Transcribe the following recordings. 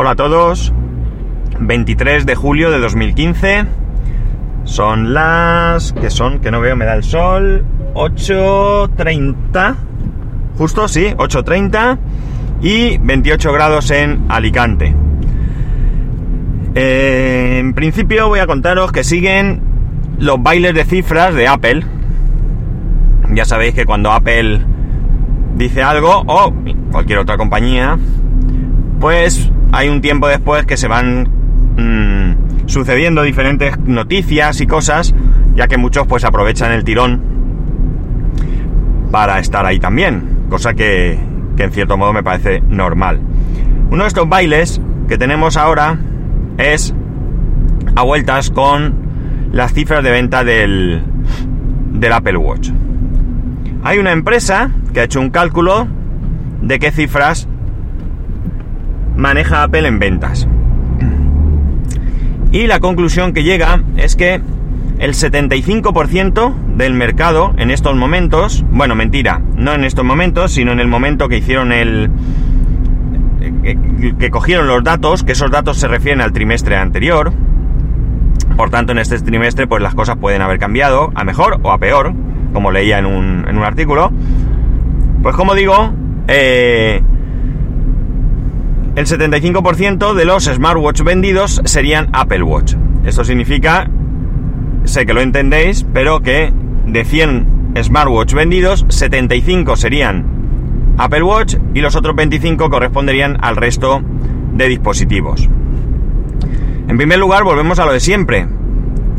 Hola a todos. 23 de julio de 2015. Son las... que son? Que no veo, me da el sol. 8.30. Justo, sí, 8.30. Y 28 grados en Alicante. Eh, en principio voy a contaros que siguen los bailes de cifras de Apple. Ya sabéis que cuando Apple dice algo, o cualquier otra compañía, pues hay un tiempo después que se van mmm, sucediendo diferentes noticias y cosas, ya que muchos pues aprovechan el tirón para estar ahí también, cosa que, que en cierto modo me parece normal. Uno de estos bailes que tenemos ahora es a vueltas con las cifras de venta del, del Apple Watch. Hay una empresa que ha hecho un cálculo de qué cifras maneja Apple en ventas. Y la conclusión que llega es que el 75% del mercado en estos momentos, bueno, mentira, no en estos momentos, sino en el momento que hicieron el... que cogieron los datos, que esos datos se refieren al trimestre anterior. Por tanto, en este trimestre, pues las cosas pueden haber cambiado a mejor o a peor, como leía en un, en un artículo. Pues como digo, eh, el 75% de los smartwatch vendidos serían Apple Watch. Esto significa, sé que lo entendéis, pero que de 100 smartwatch vendidos, 75 serían Apple Watch y los otros 25 corresponderían al resto de dispositivos. En primer lugar, volvemos a lo de siempre.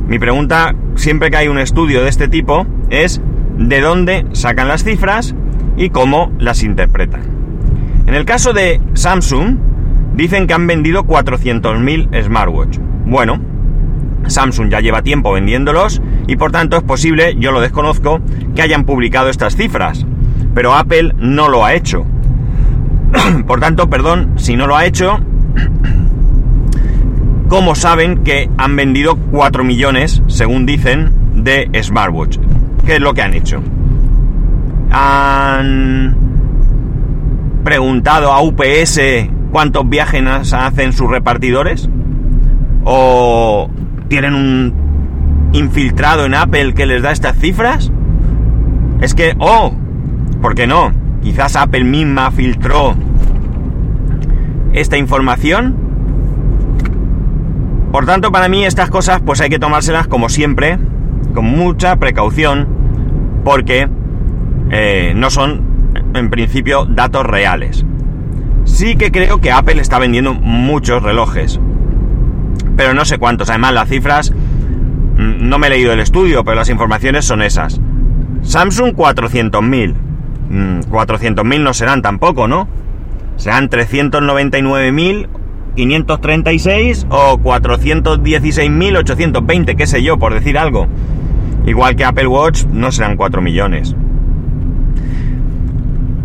Mi pregunta, siempre que hay un estudio de este tipo, es de dónde sacan las cifras y cómo las interpretan. En el caso de Samsung, dicen que han vendido 400.000 smartwatch. Bueno, Samsung ya lleva tiempo vendiéndolos y por tanto es posible, yo lo desconozco, que hayan publicado estas cifras. Pero Apple no lo ha hecho. por tanto, perdón, si no lo ha hecho, ¿cómo saben que han vendido 4 millones, según dicen, de smartwatch? ¿Qué es lo que han hecho? Han preguntado a UPS cuántos viajes hacen sus repartidores? ¿O tienen un infiltrado en Apple que les da estas cifras? Es que, oh, ¿por qué no? Quizás Apple misma filtró esta información. Por tanto, para mí estas cosas pues hay que tomárselas como siempre, con mucha precaución, porque eh, no son en principio datos reales. Sí que creo que Apple está vendiendo muchos relojes. Pero no sé cuántos. Además, las cifras... Mm, no me he leído el estudio, pero las informaciones son esas. Samsung 400.000. 400.000 mm, no serán tampoco, ¿no? Serán 399.536 o 416.820, qué sé yo, por decir algo. Igual que Apple Watch, no serán 4 millones.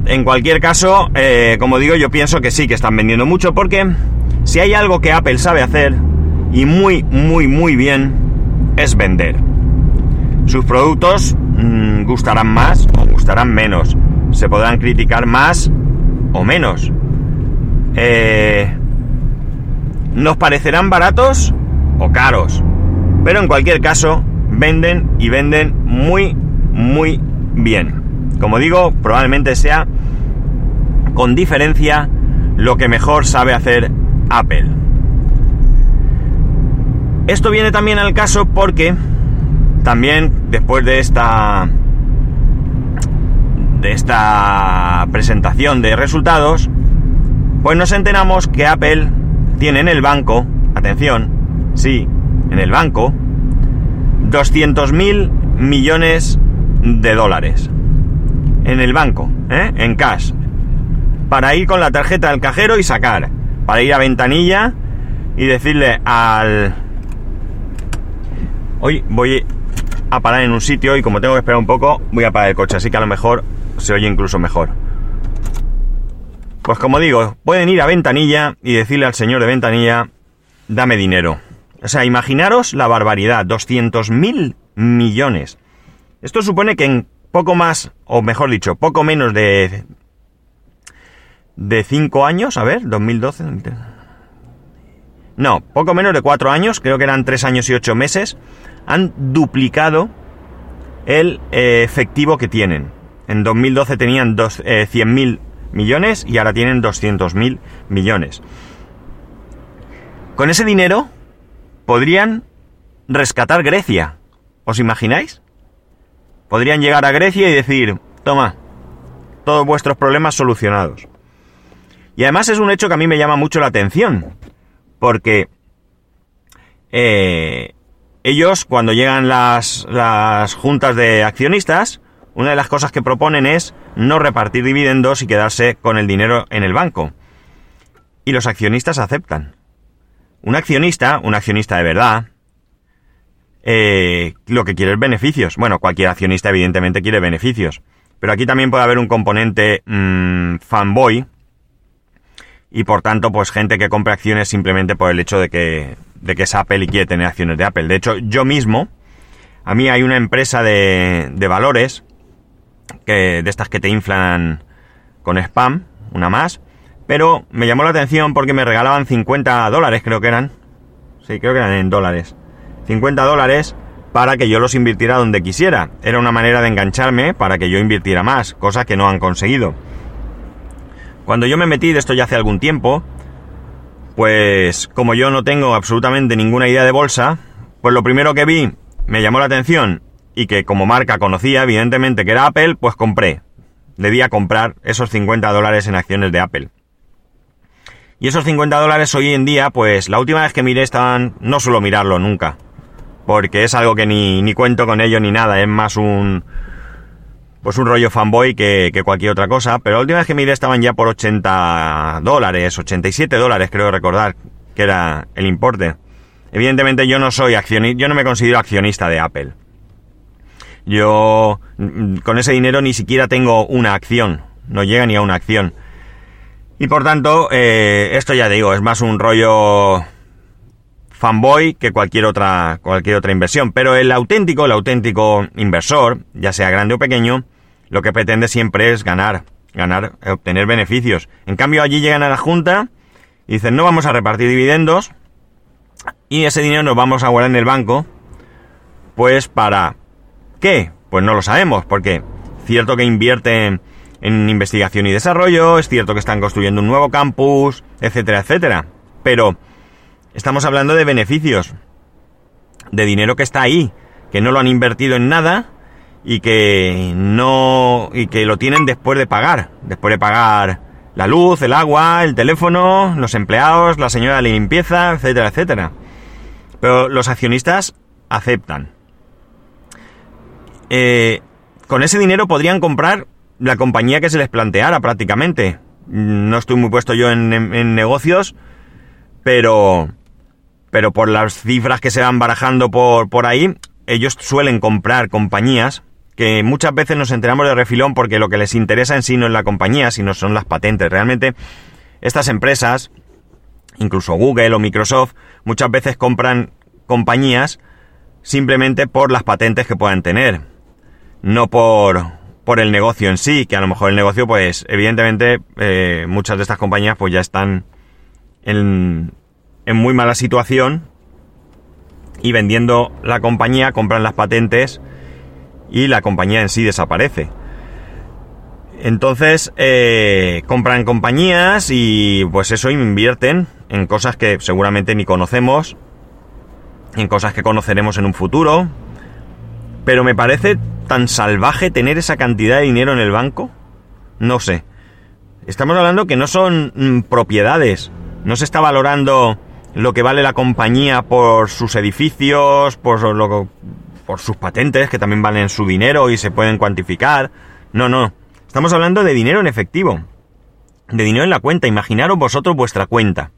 En cualquier caso, eh, como digo, yo pienso que sí que están vendiendo mucho porque si hay algo que Apple sabe hacer y muy, muy, muy bien es vender. Sus productos mmm, gustarán más o gustarán menos. Se podrán criticar más o menos. Eh, nos parecerán baratos o caros. Pero en cualquier caso, venden y venden muy, muy bien. Como digo, probablemente sea con diferencia lo que mejor sabe hacer Apple. Esto viene también al caso porque también después de esta de esta presentación de resultados, pues nos enteramos que Apple tiene en el banco, atención, sí, en el banco, 200 mil millones de dólares. En el banco, ¿eh? en cash, para ir con la tarjeta del cajero y sacar. Para ir a ventanilla y decirle al... Hoy voy a parar en un sitio y como tengo que esperar un poco, voy a parar el coche, así que a lo mejor se oye incluso mejor. Pues como digo, pueden ir a ventanilla y decirle al señor de ventanilla, dame dinero. O sea, imaginaros la barbaridad, 200 mil millones. Esto supone que en poco más, o mejor dicho, poco menos de de 5 años, a ver, 2012, no, poco menos de cuatro años, creo que eran tres años y ocho meses, han duplicado el eh, efectivo que tienen. En 2012 tenían dos, eh, 100.000 millones y ahora tienen 200.000 millones. Con ese dinero podrían rescatar Grecia. ¿Os imagináis? Podrían llegar a Grecia y decir, toma, todos vuestros problemas solucionados. Y además es un hecho que a mí me llama mucho la atención, porque eh, ellos cuando llegan las, las juntas de accionistas, una de las cosas que proponen es no repartir dividendos y quedarse con el dinero en el banco. Y los accionistas aceptan. Un accionista, un accionista de verdad, eh, lo que quiere es beneficios. Bueno, cualquier accionista evidentemente quiere beneficios. Pero aquí también puede haber un componente mmm, fanboy. Y por tanto, pues gente que compra acciones simplemente por el hecho de que, de que es Apple y quiere tener acciones de Apple. De hecho, yo mismo, a mí hay una empresa de, de valores, que, de estas que te inflan con spam, una más, pero me llamó la atención porque me regalaban 50 dólares, creo que eran. Sí, creo que eran en dólares. 50 dólares para que yo los invirtiera donde quisiera. Era una manera de engancharme para que yo invirtiera más, cosa que no han conseguido. Cuando yo me metí de esto ya hace algún tiempo, pues como yo no tengo absolutamente ninguna idea de bolsa, pues lo primero que vi me llamó la atención y que como marca conocía evidentemente que era Apple, pues compré. Debía comprar esos 50 dólares en acciones de Apple. Y esos 50 dólares hoy en día, pues la última vez que miré estaban, no suelo mirarlo nunca, porque es algo que ni, ni cuento con ello ni nada, es más un, pues un rollo fanboy que, cualquier otra cosa, pero la última vez que miré estaban ya por 80 dólares, 87 dólares creo recordar que era el importe. Evidentemente yo no soy accionista, yo no me considero accionista de Apple. Yo mm, con ese dinero ni siquiera tengo una acción, no llega ni a una acción. Y por tanto, eh, esto ya digo, es más un rollo fanboy que cualquier otra, cualquier otra inversión. Pero el auténtico, el auténtico inversor, ya sea grande o pequeño, lo que pretende siempre es ganar, ganar, obtener beneficios. En cambio, allí llegan a la Junta y dicen, no vamos a repartir dividendos y ese dinero nos vamos a guardar en el banco, pues para qué? Pues no lo sabemos, porque cierto que invierten en investigación y desarrollo, es cierto que están construyendo un nuevo campus, etcétera, etcétera. Pero estamos hablando de beneficios, de dinero que está ahí, que no lo han invertido en nada y que no y que lo tienen después de pagar, después de pagar la luz, el agua, el teléfono, los empleados, la señora de limpieza, etcétera, etcétera. Pero los accionistas aceptan. Eh, con ese dinero podrían comprar la compañía que se les planteara prácticamente. No estoy muy puesto yo en, en, en negocios, pero, pero por las cifras que se van barajando por, por ahí, ellos suelen comprar compañías que muchas veces nos enteramos de refilón porque lo que les interesa en sí no es la compañía, sino son las patentes. Realmente estas empresas, incluso Google o Microsoft, muchas veces compran compañías simplemente por las patentes que puedan tener, no por, por el negocio en sí, que a lo mejor el negocio, pues evidentemente eh, muchas de estas compañías pues ya están en, en muy mala situación y vendiendo la compañía compran las patentes y la compañía en sí desaparece. Entonces eh, compran compañías y pues eso invierten en cosas que seguramente ni conocemos, en cosas que conoceremos en un futuro, pero me parece tan salvaje tener esa cantidad de dinero en el banco? No sé. Estamos hablando que no son mm, propiedades. No se está valorando lo que vale la compañía por sus edificios, por, lo, por sus patentes, que también valen su dinero y se pueden cuantificar. No, no. Estamos hablando de dinero en efectivo. De dinero en la cuenta. Imaginaros vosotros vuestra cuenta.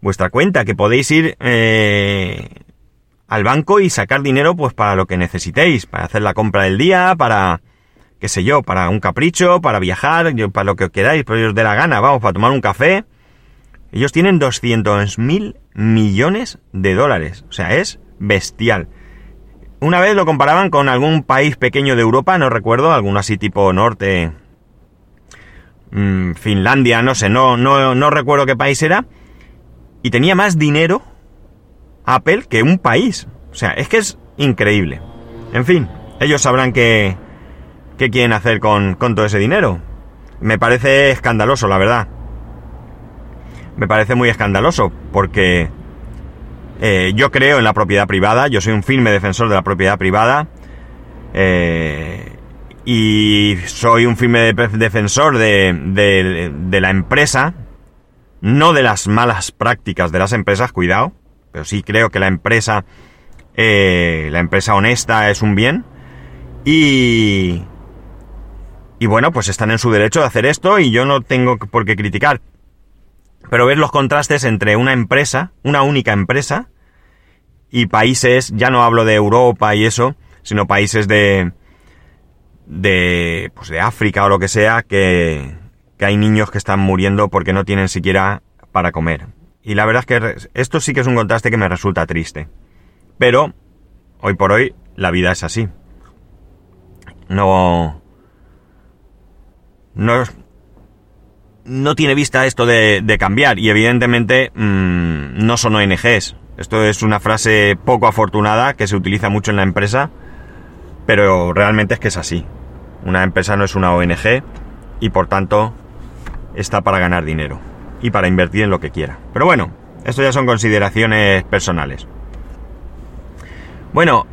Vuestra cuenta, que podéis ir eh, al banco y sacar dinero pues para lo que necesitéis, para hacer la compra del día, para qué sé yo, para un capricho, para viajar, para lo que queráis, pero ellos de la gana, vamos, para tomar un café. Ellos tienen 200 mil millones de dólares, o sea, es bestial. Una vez lo comparaban con algún país pequeño de Europa, no recuerdo, alguno así tipo norte, mmm, Finlandia, no sé, no, no, no recuerdo qué país era, y tenía más dinero Apple que un país. O sea, es que es increíble. En fin, ellos sabrán qué, qué quieren hacer con, con todo ese dinero. Me parece escandaloso, la verdad. Me parece muy escandaloso, porque eh, yo creo en la propiedad privada, yo soy un firme defensor de la propiedad privada. Eh, y soy un firme defensor de, de, la empresa, no de las malas prácticas de las empresas, cuidado, pero sí creo que la empresa, eh, la empresa honesta es un bien. Y, y bueno, pues están en su derecho de hacer esto y yo no tengo por qué criticar. Pero ver los contrastes entre una empresa, una única empresa, y países, ya no hablo de Europa y eso, sino países de, de, pues de África o lo que sea, que, que hay niños que están muriendo porque no tienen siquiera para comer. Y la verdad es que esto sí que es un contraste que me resulta triste. Pero, hoy por hoy, la vida es así. No... No... No tiene vista esto de, cambiar y evidentemente mm, no son ONGs. Esto es una frase poco afortunada que se utiliza mucho en la empresa, pero realmente es que es así. Una empresa no es una ONG y por tanto está para ganar dinero y para invertir en lo que quiera. Pero bueno, esto ya son consideraciones personales. Bueno,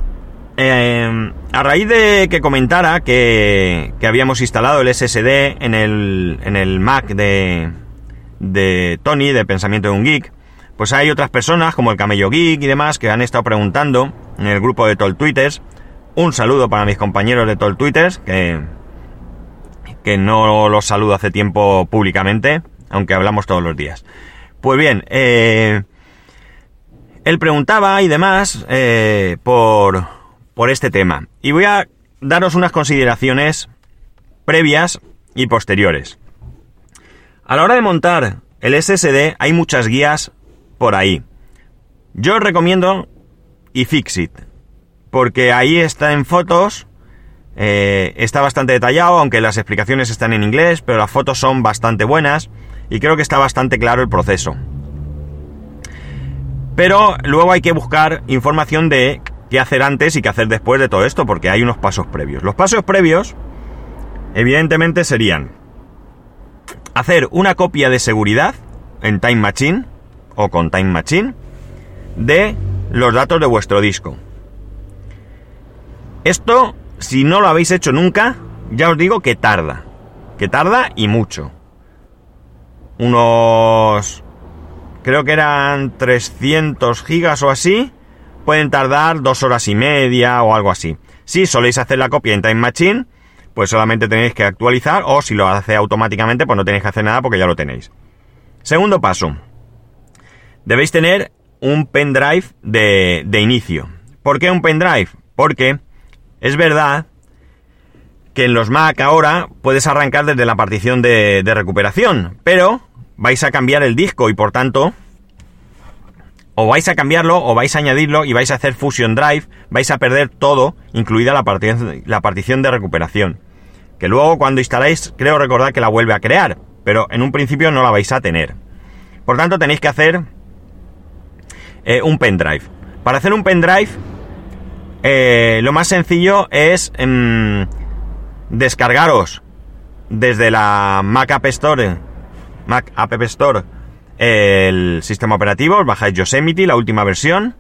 eh, a raíz de que comentara que, que, habíamos instalado el SSD en el, en el Mac de, de Tony, de Pensamiento de un Geek, pues hay otras personas como el Camello Geek y demás que han estado preguntando en el grupo de Tol Twitters un saludo para mis compañeros de todo el Twitter, que, que no los saludo hace tiempo públicamente, aunque hablamos todos los días. Pues bien, eh, él preguntaba y demás eh, por, por este tema. Y voy a daros unas consideraciones previas y posteriores. A la hora de montar el SSD hay muchas guías por ahí. Yo os recomiendo iFixit porque ahí está en fotos, eh, está bastante detallado, aunque las explicaciones están en inglés, pero las fotos son bastante buenas y creo que está bastante claro el proceso. Pero luego hay que buscar información de qué hacer antes y qué hacer después de todo esto, porque hay unos pasos previos. Los pasos previos, evidentemente, serían hacer una copia de seguridad en Time Machine o con Time Machine de los datos de vuestro disco. Esto, si no lo habéis hecho nunca, ya os digo que tarda. Que tarda y mucho. Unos... Creo que eran 300 gigas o así. Pueden tardar dos horas y media o algo así. Si soléis hacer la copia en Time Machine, pues solamente tenéis que actualizar o si lo hace automáticamente, pues no tenéis que hacer nada porque ya lo tenéis. Segundo paso. Debéis tener un pendrive de, de inicio. ¿Por qué un pendrive? Porque es verdad que en los Mac ahora puedes arrancar desde la partición de, recuperación, pero vais a cambiar el disco y por tanto o vais a cambiarlo o vais a añadirlo y vais a hacer Fusion Drive, vais a perder todo, incluida la, partición, de recuperación. Que luego cuando instaláis, creo recordar que la vuelve a crear, pero en un principio no la vais a tener. Por tanto tenéis que hacer eh, un pendrive. Para hacer un pendrive eh, lo más sencillo es em, descargaros desde la Mac App Store, Mac App Store, el sistema operativo, os bajáis Yosemite, la última versión.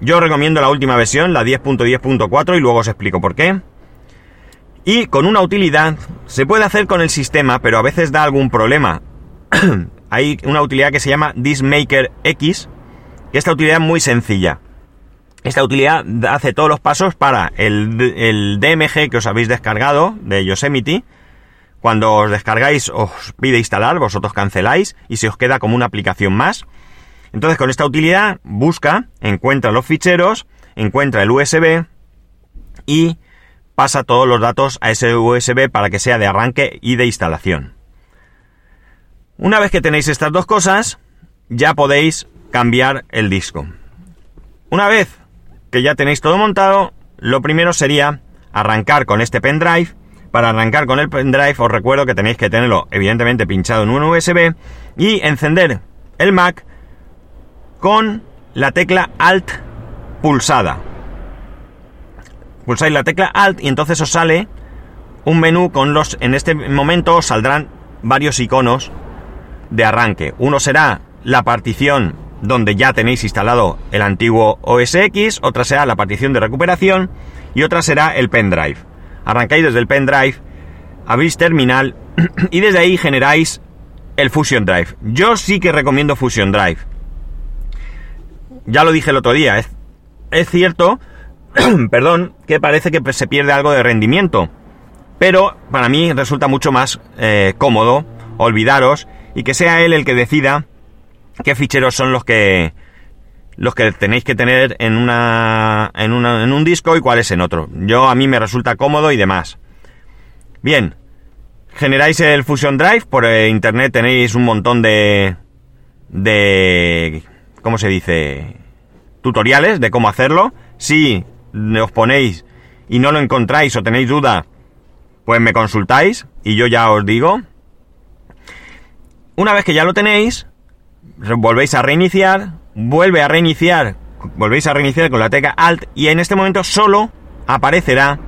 Yo recomiendo la última versión, la 10.10.4, y luego os explico por qué. Y con una utilidad se puede hacer con el sistema, pero a veces da algún problema. Hay una utilidad que se llama Dismaker X, que esta utilidad es muy sencilla. Esta utilidad hace todos los pasos para el, DMG que os habéis descargado de Yosemite. Cuando os descargáis os pide instalar, vosotros canceláis y se os queda como una aplicación más. Entonces con esta utilidad busca, encuentra los ficheros, encuentra el USB y pasa todos los datos a ese USB para que sea de arranque y de instalación. Una vez que tenéis estas dos cosas, ya podéis cambiar el disco. Una vez que ya tenéis todo montado, lo primero sería arrancar con este pendrive. Para arrancar con el pendrive os recuerdo que tenéis que tenerlo evidentemente pinchado en un USB y encender el Mac con la tecla Alt pulsada. Pulsáis la tecla Alt y entonces os sale un menú con los... En este momento os saldrán varios iconos de arranque. Uno será la partición donde ya tenéis instalado el antiguo OS X, otra será la partición de recuperación y otra será el pendrive. Arrancáis desde el pendrive, abrís terminal y desde ahí generáis el Fusion Drive. Yo sí que recomiendo Fusion Drive. Ya lo dije el otro día, es, es cierto, perdón, que parece que se pierde algo de rendimiento. Pero para mí resulta mucho más eh, cómodo olvidaros y que sea él el que decida qué ficheros son los que los que tenéis que tener en una, en una en un disco y cuáles en otro. Yo a mí me resulta cómodo y demás. Bien, generáis el Fusion Drive por eh, internet tenéis un montón de de ¿cómo se dice? tutoriales de cómo hacerlo. Si os ponéis y no lo encontráis o tenéis duda, pues me consultáis y yo ya os digo. Una vez que ya lo tenéis, volvéis a reiniciar, vuelve a reiniciar, volvéis a reiniciar con la tecla Alt y en este momento solo aparecerá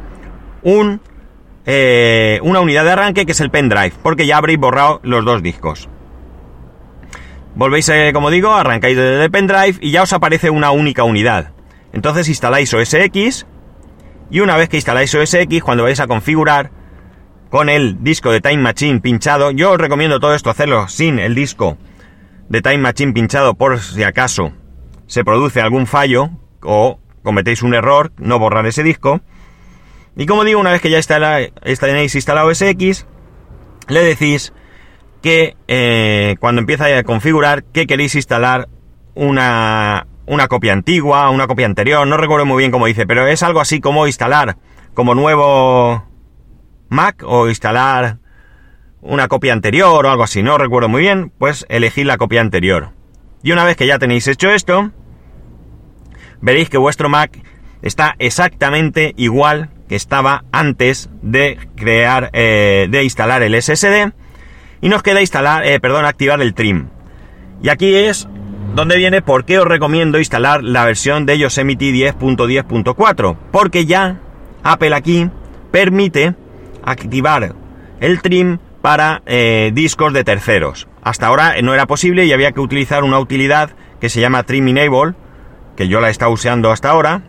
un, eh, una unidad de arranque que es el pendrive, porque ya habréis borrado los dos discos. Volvéis, eh, como digo, arrancáis desde el pendrive y ya os aparece una única unidad. Entonces instaláis OS X y una vez que instaláis OS X, cuando vais a configurar, con el disco de Time Machine pinchado. Yo os recomiendo todo esto hacerlo sin el disco de Time Machine pinchado por si acaso se produce algún fallo o cometéis un error, no borrar ese disco. Y como digo, una vez que ya está tenéis instalado SX, le decís que eh, cuando empieza a configurar que queréis instalar una, una copia antigua, una copia anterior, no recuerdo muy bien cómo dice, pero es algo así como instalar como nuevo Mac o instalar una copia anterior o algo así, no recuerdo muy bien, pues elegir la copia anterior. Y una vez que ya tenéis hecho esto, veréis que vuestro Mac está exactamente igual que estaba antes de crear, eh, de instalar el SSD. Y nos queda instalar, eh, perdón, activar el trim. Y aquí es donde viene por qué os recomiendo instalar la versión de Yosemite 10.10.4. Porque ya Apple aquí permite activar el trim para eh, discos de terceros. Hasta ahora no era posible y había que utilizar una utilidad que se llama Trim Enable, que yo la he estado usando hasta ahora.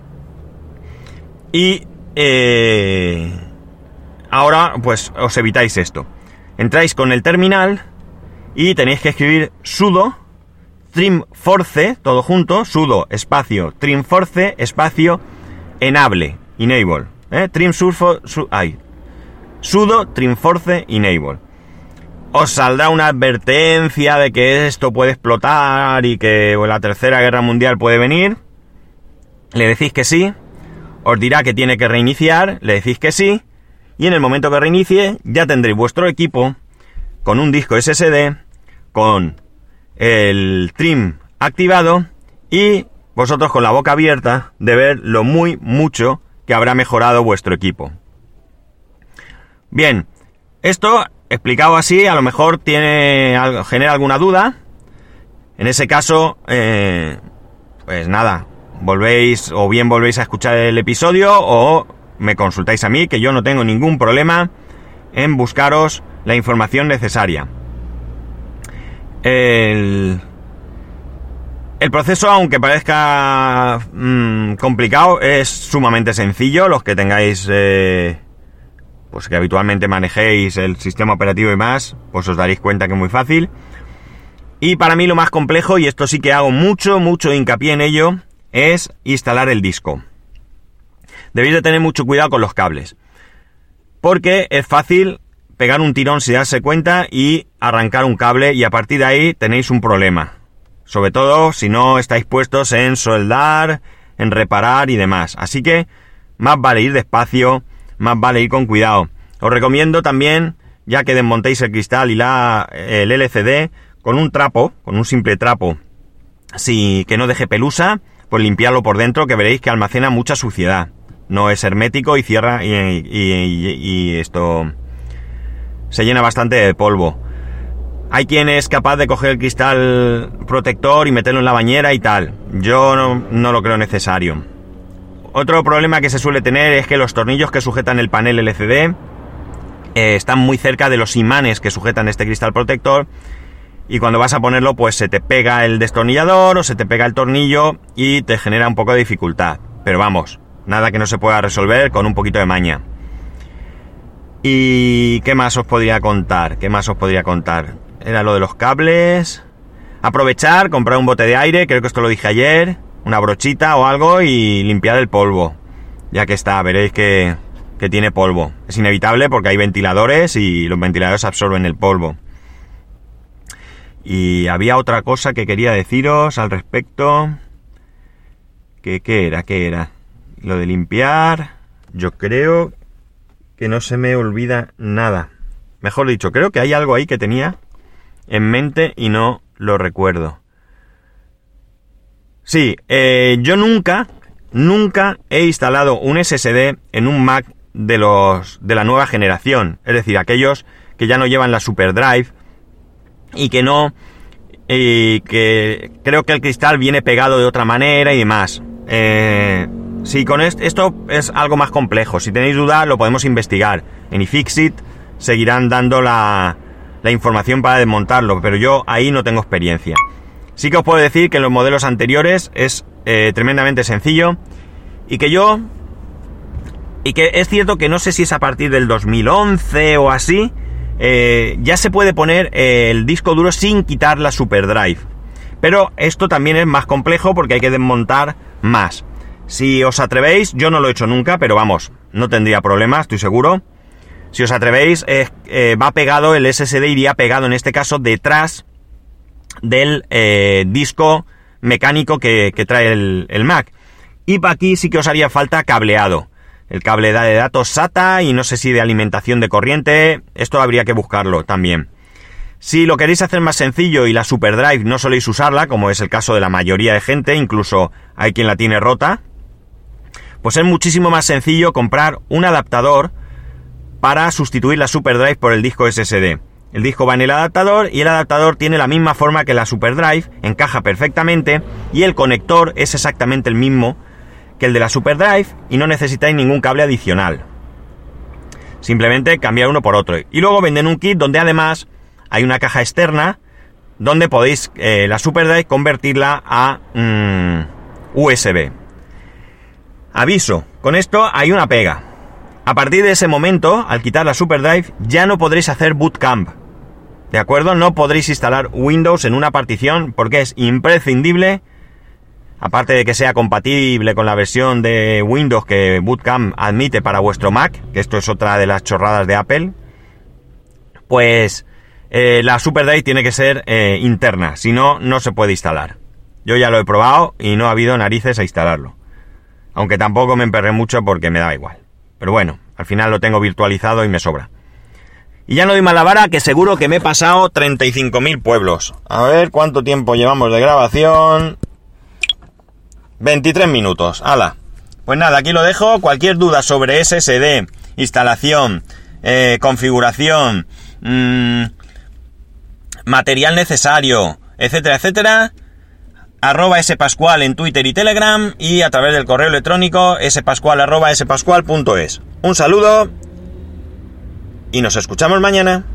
Y eh, ahora pues os evitáis esto. Entráis con el terminal y tenéis que escribir sudo trim force, todo junto, sudo espacio trim force espacio enable, enable. ¿eh? Trim surfo, su, sudo trimforce enable. Os saldrá una advertencia de que esto puede explotar y que la tercera guerra mundial puede venir. Le decís que sí. Os dirá que tiene que reiniciar. Le decís que sí. Y en el momento que reinicie ya tendréis vuestro equipo con un disco SSD, con el trim activado y vosotros con la boca abierta de ver lo muy mucho que habrá mejorado vuestro equipo. Bien, esto explicado así a lo mejor tiene genera alguna duda. En ese caso, eh, pues nada, volvéis o bien volvéis a escuchar el episodio o me consultáis a mí, que yo no tengo ningún problema en buscaros la información necesaria. El, proceso, aunque parezca mm, complicado, es sumamente sencillo. Los que tengáis eh, pues que habitualmente manejéis el sistema operativo y más, pues os daréis cuenta que es muy fácil. Y para mí lo más complejo, y esto sí que hago mucho, mucho hincapié en ello, es instalar el disco. Debéis de tener mucho cuidado con los cables. Porque es fácil pegar un tirón sin darse cuenta y arrancar un cable y a partir de ahí tenéis un problema. Sobre todo si no estáis puestos en soldar, en reparar y demás. Así que más vale ir despacio más vale ir con cuidado. Os recomiendo también, ya que desmontéis el cristal y la, el LCD, con un trapo, con un simple trapo, si que no deje pelusa, pues limpiarlo por dentro, que veréis que almacena mucha suciedad. No es hermético y cierra y, esto se llena bastante de polvo. Hay quien es capaz de coger el cristal protector y meterlo en la bañera y tal. Yo no, lo creo necesario. Otro problema que se suele tener es que los tornillos que sujetan el panel LCD eh, están muy cerca de los imanes que sujetan este cristal protector y cuando vas a ponerlo pues se te pega el destornillador o se te pega el tornillo y te genera un poco de dificultad. Pero vamos, nada que no se pueda resolver con un poquito de maña. ¿Y qué más os podría contar? ¿Qué más os podría contar? Era lo de los cables. Aprovechar, comprar un bote de aire, creo que esto lo dije ayer, una brochita o algo y limpiar el polvo. Ya que está, veréis que, que tiene polvo. Es inevitable porque hay ventiladores y los ventiladores absorben el polvo. Y había otra cosa que quería deciros al respecto. ¿Qué, qué era? ¿Qué era? Lo de limpiar. Yo creo que no se me olvida nada. Mejor dicho, creo que hay algo ahí que tenía en mente y no lo recuerdo. Sí, eh, yo nunca, nunca he instalado un SSD en un Mac de los de la nueva generación, es decir, aquellos que ya no llevan la SuperDrive y que no y que creo que el cristal viene pegado de otra manera y demás. Eh, con esto es algo más complejo, si tenéis duda lo podemos investigar. En iFixit seguirán dando la, la información para desmontarlo, pero yo ahí no tengo experiencia. Sí que os puedo decir que en los modelos anteriores es eh, tremendamente sencillo y que yo... Y que es cierto que no sé si es a partir del 2011 o así, eh, ya se puede poner el disco duro sin quitar la SuperDrive. Pero esto también es más complejo porque hay que desmontar más. Si os atrevéis, yo no lo he hecho nunca, pero vamos, no tendría problema, estoy seguro. Si os atrevéis, eh, va pegado, el SSD iría pegado en este caso detrás del eh, disco mecánico que, trae el, Mac. Y para aquí sí que os haría falta cableado. El cable de datos SATA y no sé si de alimentación de corriente. Esto habría que buscarlo también. Si lo queréis hacer más sencillo y la SuperDrive no soléis usarla, como es el caso de la mayoría de gente, incluso hay quien la tiene rota, pues es muchísimo más sencillo comprar un adaptador para sustituir la SuperDrive por el disco SSD. El disco va en el adaptador y el adaptador tiene la misma forma que la SuperDrive, encaja perfectamente y el conector es exactamente el mismo que el de la SuperDrive y no necesitáis ningún cable adicional. Simplemente cambiar uno por otro. Y luego venden un kit donde además hay una caja externa donde podéis eh, la SuperDrive convertirla a mm, USB. Aviso, con esto hay una pega. A partir de ese momento, al quitar la SuperDrive, ya no podréis hacer bootcamp. ¿De acuerdo? No podréis instalar Windows en una partición porque es imprescindible, aparte de que sea compatible con la versión de Windows que Bootcamp admite para vuestro Mac, que esto es otra de las chorradas de Apple, pues eh, la SuperDrive tiene que ser eh, interna, si no, no se puede instalar. Yo ya lo he probado y no ha habido narices a instalarlo. Aunque tampoco me emperré mucho porque me da igual. Pero bueno, al final lo tengo virtualizado y me sobra. Y ya no doy mala vara que seguro que me he pasado 35.000 pueblos. A ver cuánto tiempo llevamos de grabación. 23 minutos. ¡Hala! Pues nada, aquí lo dejo. Cualquier duda sobre SSD, instalación, eh, configuración, mmm, material necesario, etcétera, etcétera arroba spascual en Twitter y Telegram y a través del correo electrónico spascual arroba spascual.es. Un saludo y nos escuchamos mañana.